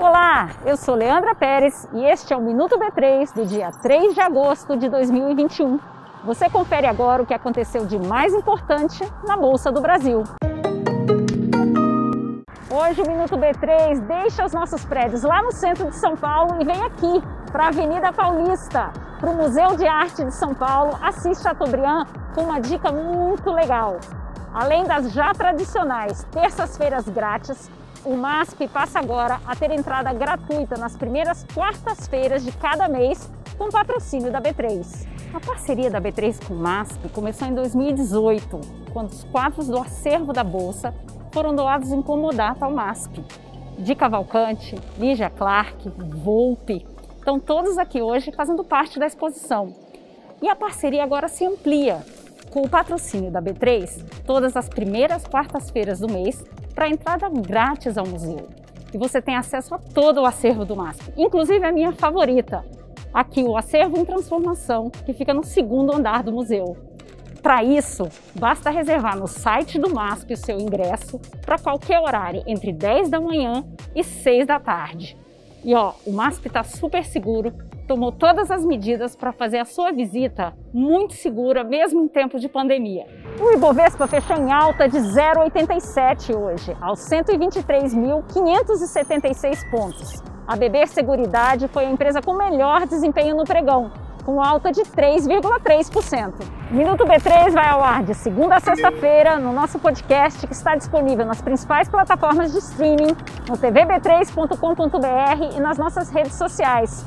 Olá, eu sou Leandra Pérez e este é o Minuto B3 do dia 3 de agosto de 2021. Você confere agora o que aconteceu de mais importante na Bolsa do Brasil. Hoje o Minuto B3 deixa os nossos prédios lá no centro de São Paulo e vem aqui para a Avenida Paulista, para o Museu de Arte de São Paulo, Assis Chateaubriand, com uma dica muito legal. Além das já tradicionais terças-feiras grátis, o MASP passa agora a ter entrada gratuita nas primeiras quartas-feiras de cada mês com patrocínio da B3. A parceria da B3 com o MASP começou em 2018, quando os quadros do acervo da Bolsa foram doados em comodato ao MASP. Di Cavalcante, Lígia Clark, Volpe, estão todos aqui hoje fazendo parte da exposição. E a parceria agora se amplia. Com o patrocínio da B3, todas as primeiras quartas-feiras do mês para entrada grátis ao museu. E você tem acesso a todo o acervo do MASP, inclusive a minha favorita, aqui o Acervo em Transformação, que fica no segundo andar do museu. Para isso, basta reservar no site do MASP o seu ingresso para qualquer horário entre 10 da manhã e 6 da tarde. E ó, o MASP está super seguro, tomou todas as medidas para fazer a sua visita muito segura, mesmo em tempo de pandemia. O Ibovespa fechou em alta de 0,87 hoje, aos 123.576 pontos. A BB Seguridade foi a empresa com melhor desempenho no pregão, com alta de 3,3%. Minuto B3 vai ao ar de segunda a sexta-feira no nosso podcast que está disponível nas principais plataformas de streaming, no tvb3.com.br e nas nossas redes sociais.